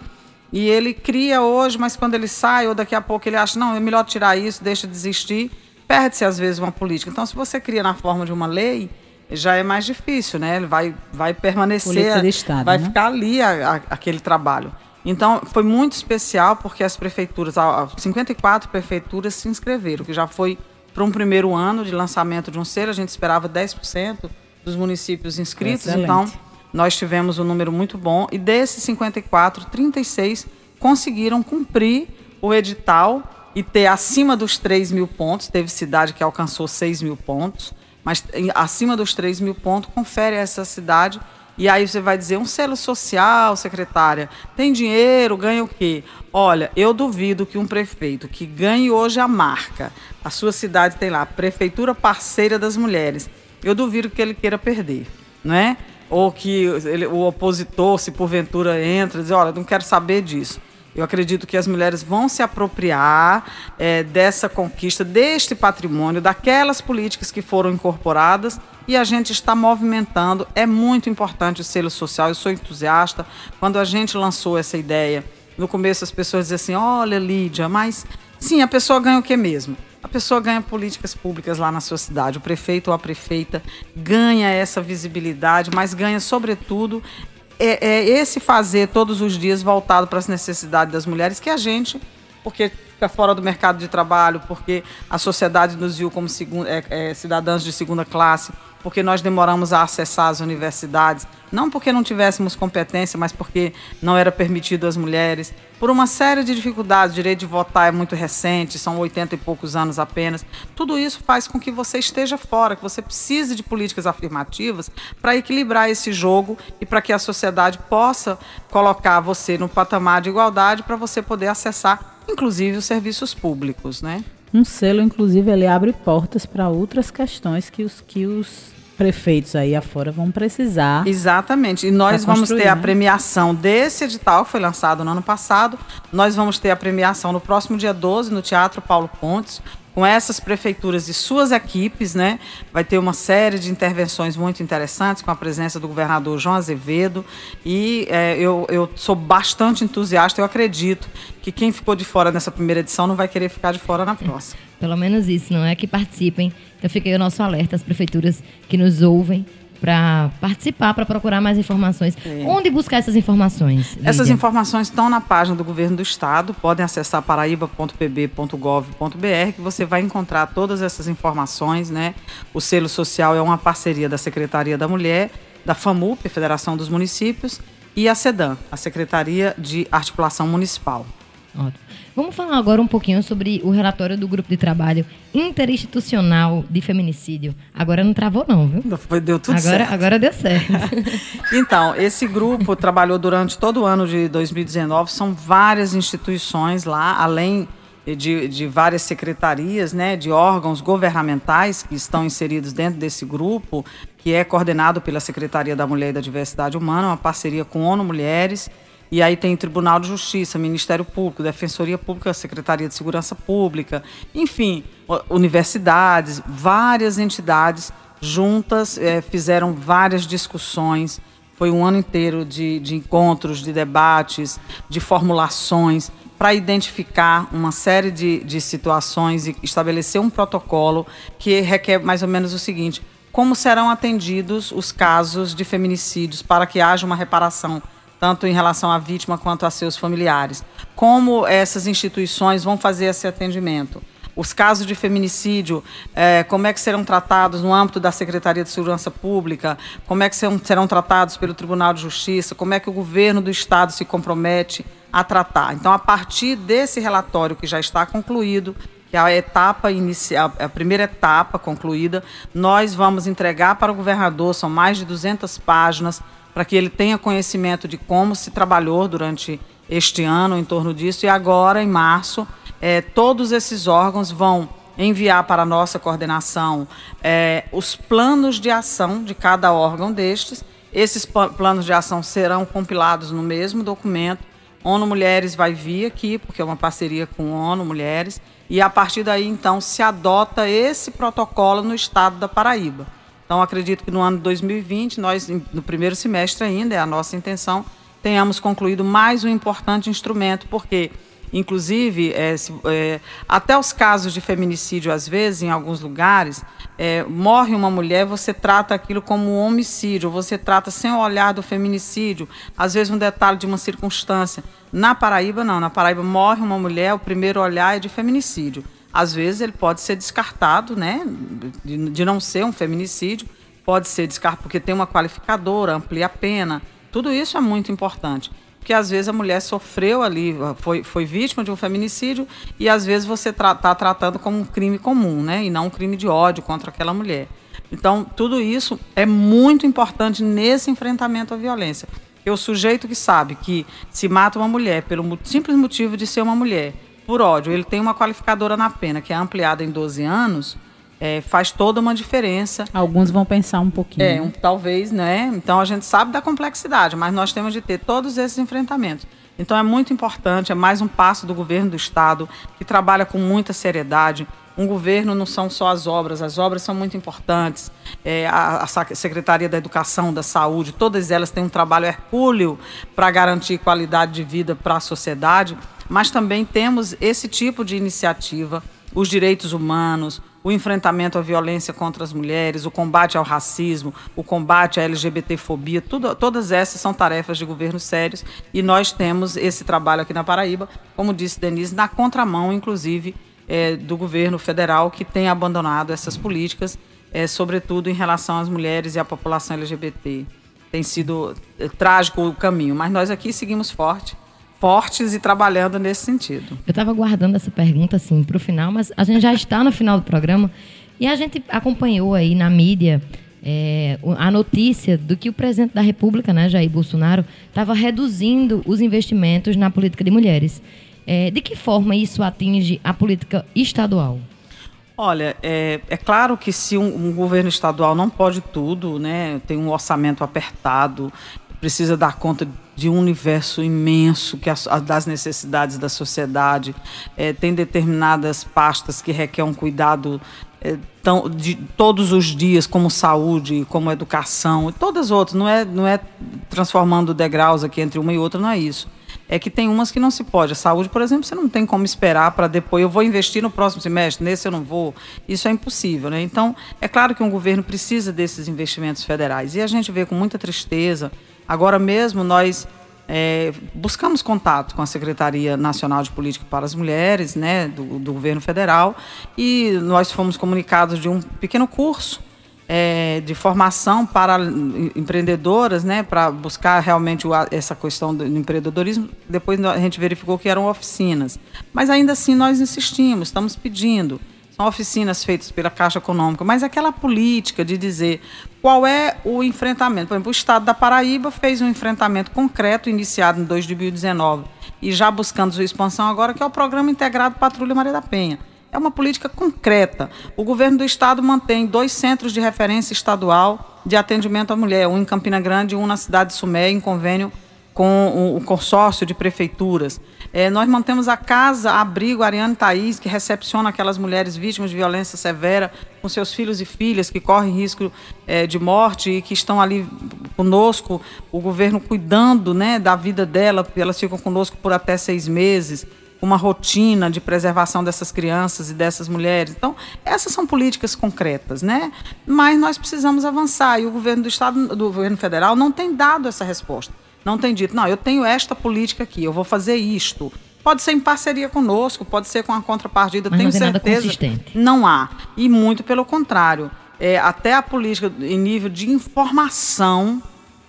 e ele cria hoje, mas quando ele sai, ou daqui a pouco ele acha, não, é melhor tirar isso, deixa de existir, perde-se às vezes uma política. Então, se você cria na forma de uma lei, já é mais difícil, né? Ele vai, vai permanecer, Estado, vai né? ficar ali a, a, aquele trabalho. Então, foi muito especial porque as prefeituras, 54 prefeituras se inscreveram, que já foi para um primeiro ano de lançamento de um selo, a gente esperava 10% dos municípios inscritos, Excelente. então nós tivemos um número muito bom e desses 54, 36 conseguiram cumprir o edital e ter acima dos 3 mil pontos. Teve cidade que alcançou 6 mil pontos, mas acima dos 3 mil pontos confere a essa cidade. E aí você vai dizer, um selo social, secretária, tem dinheiro, ganha o quê? Olha, eu duvido que um prefeito que ganhe hoje a marca, a sua cidade tem lá, Prefeitura Parceira das Mulheres, eu duvido que ele queira perder, não é? ou que ele, o opositor, se porventura entra, diz, olha, não quero saber disso. Eu acredito que as mulheres vão se apropriar é, dessa conquista, deste patrimônio, daquelas políticas que foram incorporadas e a gente está movimentando. É muito importante o selo social. Eu sou entusiasta. Quando a gente lançou essa ideia, no começo as pessoas diziam assim: olha, Lídia, mas sim, a pessoa ganha o que mesmo? a pessoa ganha políticas públicas lá na sua cidade. O prefeito ou a prefeita ganha essa visibilidade, mas ganha, sobretudo, é, é esse fazer todos os dias voltado para as necessidades das mulheres que a gente, porque fica fora do mercado de trabalho, porque a sociedade nos viu como é, é, de segunda classe, porque nós demoramos a acessar as universidades, não porque não tivéssemos competência, mas porque não era permitido às mulheres, por uma série de dificuldades. O direito de votar é muito recente, são 80 e poucos anos apenas. Tudo isso faz com que você esteja fora, que você precise de políticas afirmativas para equilibrar esse jogo e para que a sociedade possa colocar você no patamar de igualdade para você poder acessar, inclusive, os serviços públicos, né? Um selo, inclusive, ele abre portas para outras questões que os, que os prefeitos aí afora vão precisar. Exatamente. E nós vamos ter a né? premiação desse edital, que foi lançado no ano passado. Nós vamos ter a premiação no próximo dia 12, no Teatro Paulo Pontes, com essas prefeituras e suas equipes, né? Vai ter uma série de intervenções muito interessantes com a presença do governador João Azevedo. E é, eu, eu sou bastante entusiasta, eu acredito que quem ficou de fora nessa primeira edição não vai querer ficar de fora na próxima. Pelo menos isso, não é? Que participem. Então fica aí o nosso alerta às prefeituras que nos ouvem para participar, para procurar mais informações. É. Onde buscar essas informações? Lídia? Essas informações estão na página do Governo do Estado. Podem acessar paraíba.pb.gov.br que você vai encontrar todas essas informações. Né? O selo social é uma parceria da Secretaria da Mulher, da FAMUP, Federação dos Municípios, e a SEDAM, a Secretaria de Articulação Municipal. Ótimo. Vamos falar agora um pouquinho sobre o relatório do grupo de trabalho interinstitucional de feminicídio. Agora não travou não, viu? Deu tudo agora, certo. Agora deu certo. [LAUGHS] então, esse grupo trabalhou durante todo o ano de 2019. São várias instituições lá, além de, de, várias secretarias, né, de órgãos governamentais que estão inseridos dentro desse grupo, que é coordenado pela Secretaria da Mulher e da Diversidade Humana, uma parceria com ONU Mulheres e aí tem Tribunal de Justiça, Ministério Público, Defensoria Pública, Secretaria de Segurança Pública, enfim, universidades, várias entidades juntas é, fizeram várias discussões. Foi um ano inteiro de, de encontros, de debates, de formulações para identificar uma série de, de situações e estabelecer um protocolo que requer mais ou menos o seguinte: como serão atendidos os casos de feminicídios para que haja uma reparação tanto em relação à vítima quanto a seus familiares. Como essas instituições vão fazer esse atendimento? Os casos de feminicídio, é, como é que serão tratados no âmbito da Secretaria de Segurança Pública? Como é que serão, serão tratados pelo Tribunal de Justiça? Como é que o governo do Estado se compromete a tratar? Então, a partir desse relatório que já está concluído, que é a etapa inicial, a primeira etapa concluída, nós vamos entregar para o governador, são mais de 200 páginas, para que ele tenha conhecimento de como se trabalhou durante este ano em torno disso. E agora, em março, é, todos esses órgãos vão enviar para a nossa coordenação é, os planos de ação de cada órgão destes. Esses planos de ação serão compilados no mesmo documento. ONU Mulheres vai vir aqui, porque é uma parceria com ONU Mulheres, e a partir daí, então, se adota esse protocolo no estado da Paraíba. Então, acredito que no ano de 2020, nós, no primeiro semestre ainda, é a nossa intenção, tenhamos concluído mais um importante instrumento, porque Inclusive, é, é, até os casos de feminicídio, às vezes, em alguns lugares, é, morre uma mulher, você trata aquilo como um homicídio, você trata sem o olhar do feminicídio, às vezes um detalhe de uma circunstância. Na Paraíba, não. Na Paraíba, morre uma mulher, o primeiro olhar é de feminicídio. Às vezes, ele pode ser descartado, né, de, de não ser um feminicídio, pode ser descartado porque tem uma qualificadora, amplia a pena. Tudo isso é muito importante porque às vezes a mulher sofreu ali, foi, foi vítima de um feminicídio e às vezes você está tra tá tratando como um crime comum, né? E não um crime de ódio contra aquela mulher. Então, tudo isso é muito importante nesse enfrentamento à violência. Porque o sujeito que sabe que se mata uma mulher pelo simples motivo de ser uma mulher, por ódio, ele tem uma qualificadora na pena que é ampliada em 12 anos, é, faz toda uma diferença. Alguns vão pensar um pouquinho. É, um, talvez, né? Então a gente sabe da complexidade, mas nós temos de ter todos esses enfrentamentos. Então é muito importante, é mais um passo do governo do Estado, que trabalha com muita seriedade. Um governo não são só as obras, as obras são muito importantes. É, a, a Secretaria da Educação, da Saúde, todas elas têm um trabalho hercúleo para garantir qualidade de vida para a sociedade, mas também temos esse tipo de iniciativa, os direitos humanos, o enfrentamento à violência contra as mulheres, o combate ao racismo, o combate à LGBTfobia, tudo, todas essas são tarefas de governos sérios e nós temos esse trabalho aqui na Paraíba, como disse Denise, na contramão, inclusive, é, do governo federal que tem abandonado essas políticas, é, sobretudo em relação às mulheres e à população LGBT. Tem sido é, trágico o caminho, mas nós aqui seguimos forte fortes e trabalhando nesse sentido. Eu estava guardando essa pergunta assim para o final, mas a gente já está no final do programa e a gente acompanhou aí na mídia é, a notícia do que o presidente da República, né, Jair Bolsonaro, estava reduzindo os investimentos na política de mulheres. É, de que forma isso atinge a política estadual? Olha, é, é claro que se um, um, governo estadual não pode tudo, né, tem um orçamento apertado, precisa dar conta de um universo imenso que as, das necessidades da sociedade. É, tem determinadas pastas que requerem um cuidado é, tão, de todos os dias, como saúde, como educação, e todas as outras. Não é, não é transformando degraus aqui entre uma e outra, não é isso. É que tem umas que não se pode. A saúde, por exemplo, você não tem como esperar para depois. Eu vou investir no próximo semestre, nesse eu não vou. Isso é impossível. Né? Então, é claro que um governo precisa desses investimentos federais. E a gente vê com muita tristeza Agora mesmo nós é, buscamos contato com a Secretaria Nacional de Política para as Mulheres, né, do, do governo federal, e nós fomos comunicados de um pequeno curso é, de formação para empreendedoras, né, para buscar realmente essa questão do empreendedorismo. Depois a gente verificou que eram oficinas, mas ainda assim nós insistimos, estamos pedindo. São oficinas feitas pela Caixa Econômica, mas aquela política de dizer qual é o enfrentamento. Por exemplo, o Estado da Paraíba fez um enfrentamento concreto, iniciado em 2019, e já buscando sua expansão agora, que é o Programa Integrado Patrulha Maria da Penha. É uma política concreta. O governo do Estado mantém dois centros de referência estadual de atendimento à mulher, um em Campina Grande e um na cidade de Sumé, em convênio com o consórcio de prefeituras. É, nós mantemos a casa Abrigo Ariane Thaís, que recepciona aquelas mulheres vítimas de violência severa, com seus filhos e filhas que correm risco é, de morte e que estão ali conosco, o governo cuidando né, da vida dela, elas ficam conosco por até seis meses uma rotina de preservação dessas crianças e dessas mulheres. Então, essas são políticas concretas, né? Mas nós precisamos avançar e o governo do estado, do governo federal não tem dado essa resposta não tem dito, não, eu tenho esta política aqui, eu vou fazer isto. Pode ser em parceria conosco, pode ser com a contrapartida, Mas tenho não certeza. Não há. E muito pelo contrário. É, até a política em nível de informação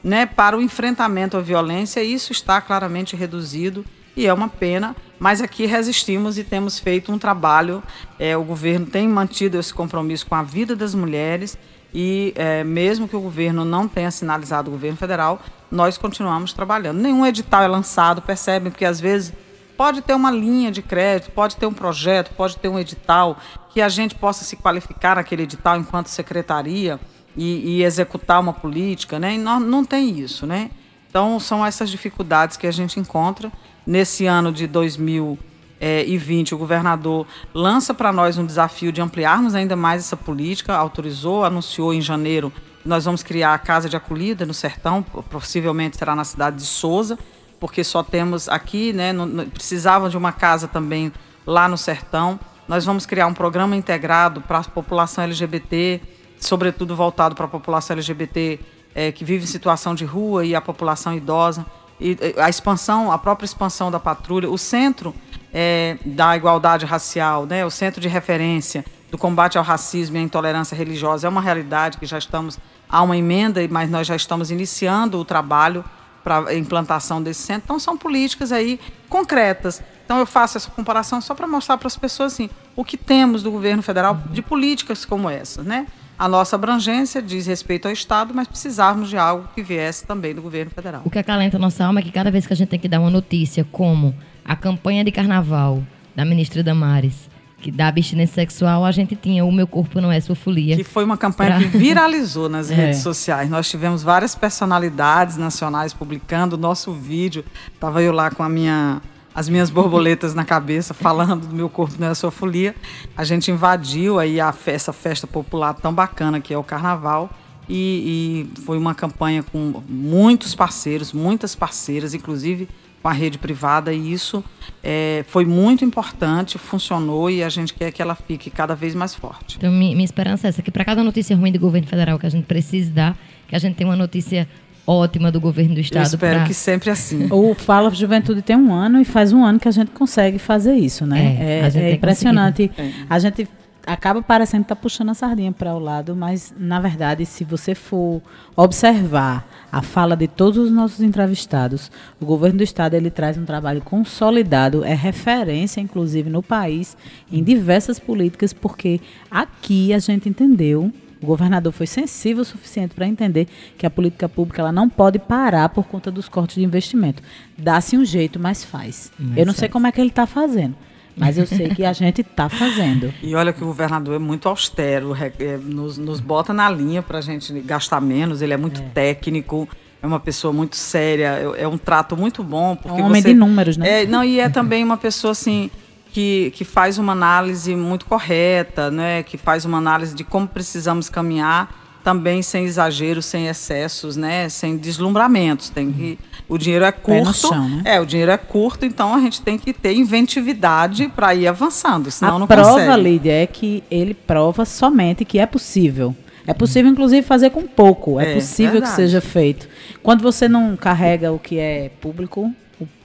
né, para o enfrentamento à violência, isso está claramente reduzido e é uma pena, mas aqui resistimos e temos feito um trabalho. É, o governo tem mantido esse compromisso com a vida das mulheres e é, mesmo que o governo não tenha sinalizado o governo federal, nós continuamos trabalhando. Nenhum edital é lançado, percebem, porque às vezes pode ter uma linha de crédito, pode ter um projeto, pode ter um edital, que a gente possa se qualificar naquele edital enquanto secretaria e, e executar uma política, né? E não, não tem isso, né? Então, são essas dificuldades que a gente encontra nesse ano de 2000 é, e 20, o governador lança para nós um desafio de ampliarmos ainda mais essa política, autorizou, anunciou em janeiro que nós vamos criar a Casa de Acolhida no Sertão, possivelmente será na cidade de Souza, porque só temos aqui, né, no, precisavam de uma casa também lá no Sertão. Nós vamos criar um programa integrado para a população LGBT, sobretudo voltado para a população LGBT é, que vive em situação de rua e a população idosa. E a expansão, a própria expansão da patrulha, o centro é, da igualdade racial, né, o centro de referência do combate ao racismo e à intolerância religiosa é uma realidade que já estamos há uma emenda, mas nós já estamos iniciando o trabalho para implantação desse centro. Então são políticas aí concretas. Então eu faço essa comparação só para mostrar para as pessoas assim, o que temos do governo federal de políticas como essas, né? A nossa abrangência diz respeito ao Estado, mas precisarmos de algo que viesse também do governo federal. O que acalenta a nossa alma é que cada vez que a gente tem que dar uma notícia, como a campanha de carnaval da ministra Damares, que da abstinência sexual, a gente tinha o Meu Corpo Não É Sua Folia. Que foi uma campanha pra... que [LAUGHS] viralizou nas é. redes sociais. Nós tivemos várias personalidades nacionais publicando o nosso vídeo. Estava eu lá com a minha, as minhas borboletas na cabeça, falando do Meu Corpo É Sua Folia. A gente invadiu aí a festa, essa festa popular tão bacana que é o Carnaval. E, e foi uma campanha com muitos parceiros, muitas parceiras, inclusive com a rede privada e isso é, foi muito importante, funcionou e a gente quer que ela fique cada vez mais forte. Então, minha, minha esperança é essa, que para cada notícia ruim do governo federal que a gente precisa dar, que a gente tenha uma notícia ótima do governo do estado. Eu espero pra... que sempre assim. O Fala Juventude tem um ano e faz um ano que a gente consegue fazer isso, né? É, é, é impressionante. É. A gente acaba parecendo estar tá puxando a sardinha para o lado, mas na verdade, se você for observar a fala de todos os nossos entrevistados, o governo do estado ele traz um trabalho consolidado, é referência inclusive no país em diversas políticas, porque aqui a gente entendeu o governador foi sensível o suficiente para entender que a política pública ela não pode parar por conta dos cortes de investimento. Dá-se um jeito, mas faz. Mas Eu não sei como é que ele está fazendo. Mas eu sei que a gente está fazendo. [LAUGHS] E olha que o governador é muito austero, é, nos, nos bota na linha para a gente gastar menos, ele é muito é. técnico é uma pessoa muito séria, é, é um trato muito bom. Porque é um homem você, de números, né? É, não, e é também uma pessoa assim que, que faz uma análise muito correta, né? que faz uma análise de como precisamos caminhar também sem exageros, sem excessos, né? Sem deslumbramentos. Tem que o dinheiro é curto, né? é o dinheiro é curto, então a gente tem que ter inventividade para ir avançando, senão a não prova, consegue. Lídia, é que ele prova somente que é possível. É possível, inclusive, fazer com pouco. É, é possível verdade. que seja feito. Quando você não carrega o que é público,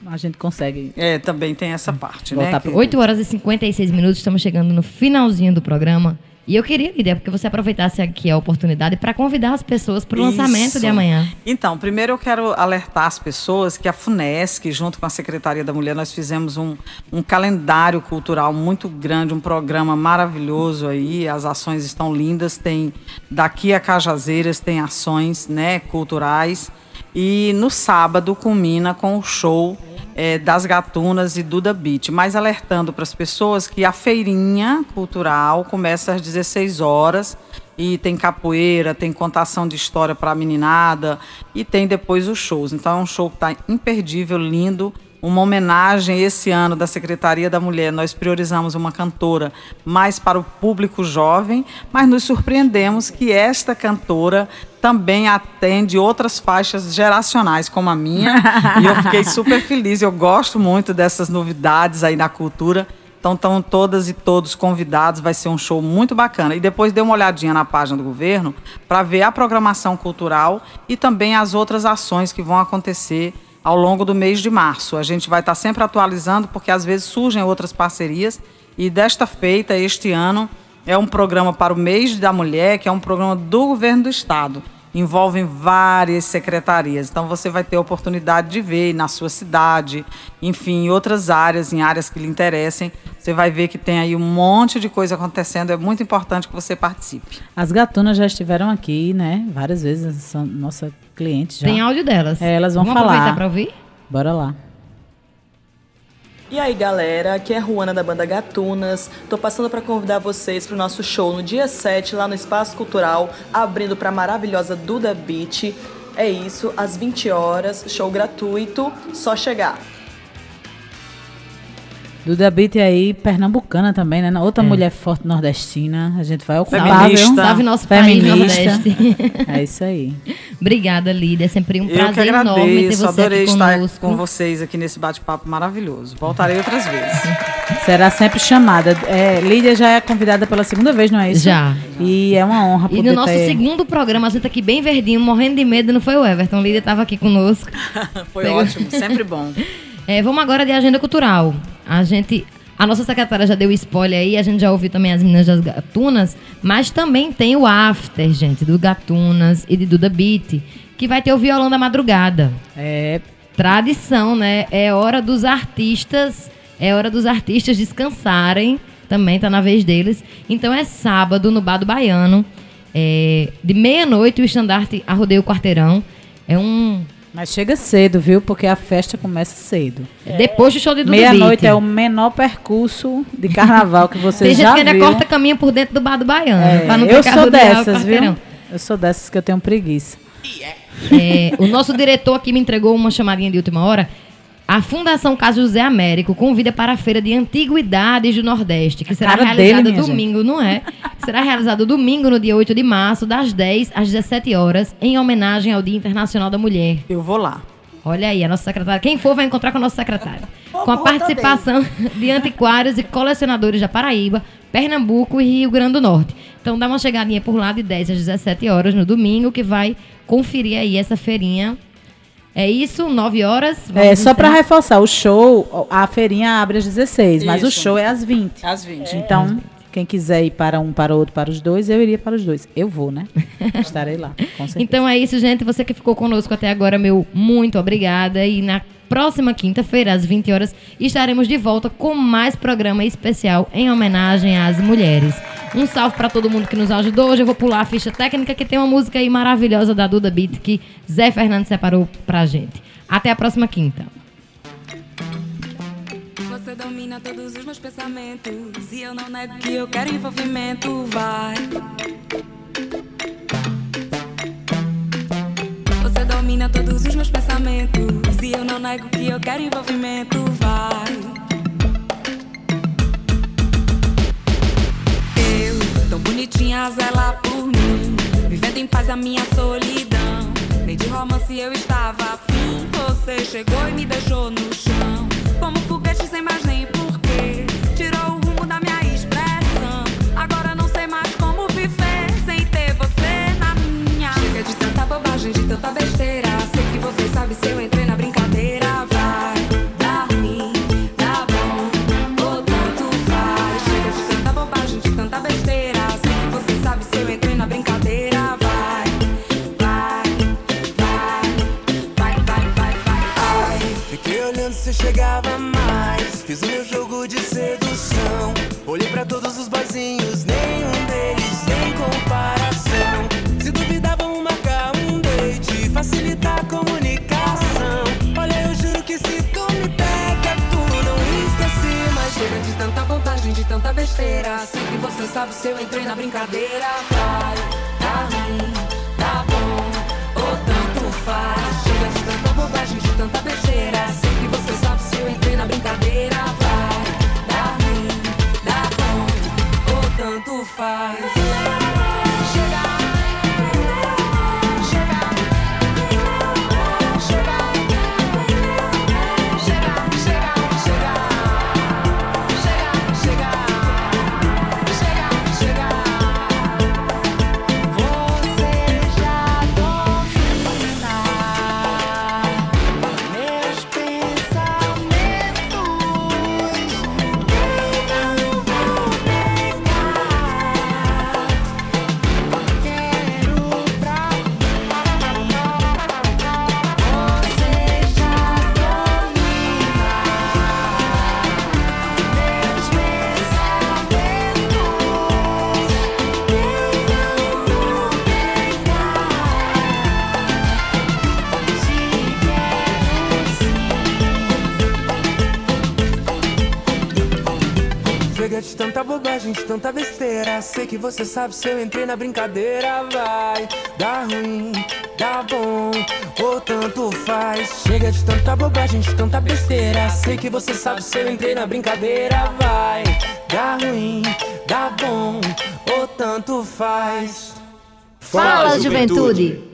a gente consegue. É, também tem essa parte, né? 8 horas e 56 minutos, estamos chegando no finalzinho do programa. E eu queria, Lídia, porque você aproveitasse aqui a oportunidade para convidar as pessoas para o lançamento de amanhã. Então, primeiro eu quero alertar as pessoas que a FUNESC, junto com a Secretaria da Mulher, nós fizemos um, um calendário cultural muito grande, um programa maravilhoso aí. As ações estão lindas. Tem daqui a Cajazeiras, tem ações né, culturais. E no sábado culmina com o show é, das Gatunas e Duda Beat, mas alertando para as pessoas que a feirinha cultural começa às 16 horas e tem capoeira, tem contação de história para a meninada e tem depois os shows. Então é um show que está imperdível, lindo, uma homenagem esse ano da Secretaria da Mulher. Nós priorizamos uma cantora mais para o público jovem, mas nos surpreendemos que esta cantora também atende outras faixas geracionais, como a minha. [LAUGHS] e eu fiquei super feliz. Eu gosto muito dessas novidades aí na cultura. Então estão todas e todos convidados, vai ser um show muito bacana. E depois dê uma olhadinha na página do governo para ver a programação cultural e também as outras ações que vão acontecer ao longo do mês de março. A gente vai estar sempre atualizando porque às vezes surgem outras parcerias e desta feita este ano é um programa para o mês da mulher, que é um programa do governo do estado envolvem várias secretarias. Então você vai ter a oportunidade de ver na sua cidade, enfim, em outras áreas, em áreas que lhe interessem. Você vai ver que tem aí um monte de coisa acontecendo. É muito importante que você participe. As gatunas já estiveram aqui, né? Várias vezes, são nossa cliente já. Tem áudio delas. É, elas vão Vamos falar. aproveitar para ouvir? Bora lá. E aí galera, aqui é a Ruana da banda Gatunas. Tô passando para convidar vocês para o nosso show no dia 7 lá no Espaço Cultural, abrindo para a maravilhosa Duda Beach. É isso, às 20 horas, show gratuito, só chegar. Duda Beat aí, pernambucana também, né? Outra é. mulher forte nordestina. A gente vai ocupar, viu? Salve nosso Feminista. país Nordeste. É isso aí. [LAUGHS] Obrigada, Lídia. É sempre um prazer enorme ter você adorei estar com vocês aqui nesse bate-papo maravilhoso. Voltarei outras vezes. [LAUGHS] Será sempre chamada. É, Lídia já é convidada pela segunda vez, não é isso? Já. E é uma honra poder E no nosso ter... segundo programa, a gente tá aqui bem verdinho, morrendo de medo, não foi o Everton. Lídia estava aqui conosco. [LAUGHS] foi Pegou. ótimo, sempre bom. É, vamos agora de agenda cultural. A gente. A nossa secretária já deu spoiler aí, a gente já ouviu também as meninas das Gatunas, mas também tem o after, gente, do Gatunas e de Duda Beat, que vai ter o violão da madrugada. É. Tradição, né? É hora dos artistas, é hora dos artistas descansarem, também tá na vez deles. Então é sábado no Bar do Baiano, é, de meia-noite o estandarte arrodeia o quarteirão. É um mas chega cedo, viu? Porque a festa começa cedo. É. Depois do show de Dudu Meia-noite é o menor percurso de carnaval que você Tem já viu. Tem gente que ainda corta caminho por dentro do bar do Baiano. É, eu sou dessas, viu? Eu sou dessas que eu tenho preguiça. É, o nosso diretor aqui me entregou uma chamadinha de última hora. A Fundação Caso José Américo convida para a Feira de Antiguidades do Nordeste, que será realizada domingo, gente. não é? [LAUGHS] será realizada domingo, no dia 8 de março, das 10 às 17 horas, em homenagem ao Dia Internacional da Mulher. Eu vou lá. Olha aí, a nossa secretária. Quem for vai encontrar com a nossa secretária. [LAUGHS] Com a participação [LAUGHS] de antiquários e colecionadores da Paraíba, Pernambuco e Rio Grande do Norte. Então dá uma chegadinha por lá de 10 às 17 horas no domingo, que vai conferir aí essa feirinha é isso, 9 horas? É, só para reforçar, o show, a feirinha abre às 16, isso. mas o show é às 20. Às 20. Então, quem quiser ir para um, para outro, para os dois, eu iria para os dois. Eu vou, né? [LAUGHS] Estarei lá, com certeza. Então é isso, gente. Você que ficou conosco até agora, meu muito obrigada. E na próxima quinta-feira, às 20 horas, estaremos de volta com mais programa especial em homenagem às mulheres. Um salve para todo mundo que nos ajudou. Hoje eu vou pular a ficha técnica que tem uma música aí maravilhosa da Duda Beat que Zé Fernandes separou pra gente. Até a próxima quinta. Você domina todos os meus pensamentos e eu não nego que eu quero envolvimento, vai. Você domina todos os meus pensamentos e eu não nego que eu quero envolvimento, vai. Bonitinha, zela por mim, vivendo em paz a minha solidão. Nem de romance eu estava afim, você chegou e me deixou no chão, como foguete sem mais nem porquê. Tirou o rumo da minha expressão. Agora não sei mais como viver sem ter você na minha. Chega de tanta bobagem, de tanta besteira. Sei que você sabe se eu entrei mais. Fiz o meu jogo de sedução. Olhei pra todos os boizinhos, nenhum deles tem comparação. Se duvidavam marcar um date, facilitar a comunicação. Olha, eu juro que se tu me pega, tu não esquece mais. Chega de tanta vontade, de tanta besteira. Sei que você sabe se eu entrei na brincadeira. Vai, você sabe se eu entrei na brincadeira. Vai dar ruim, dá bom, ou tanto faz. Chega de tanta bobagem, de tanta besteira. Sei que você sabe se eu entrei na brincadeira. Vai dar ruim, dá bom, ou tanto faz. Fala, Fala juventude. juventude.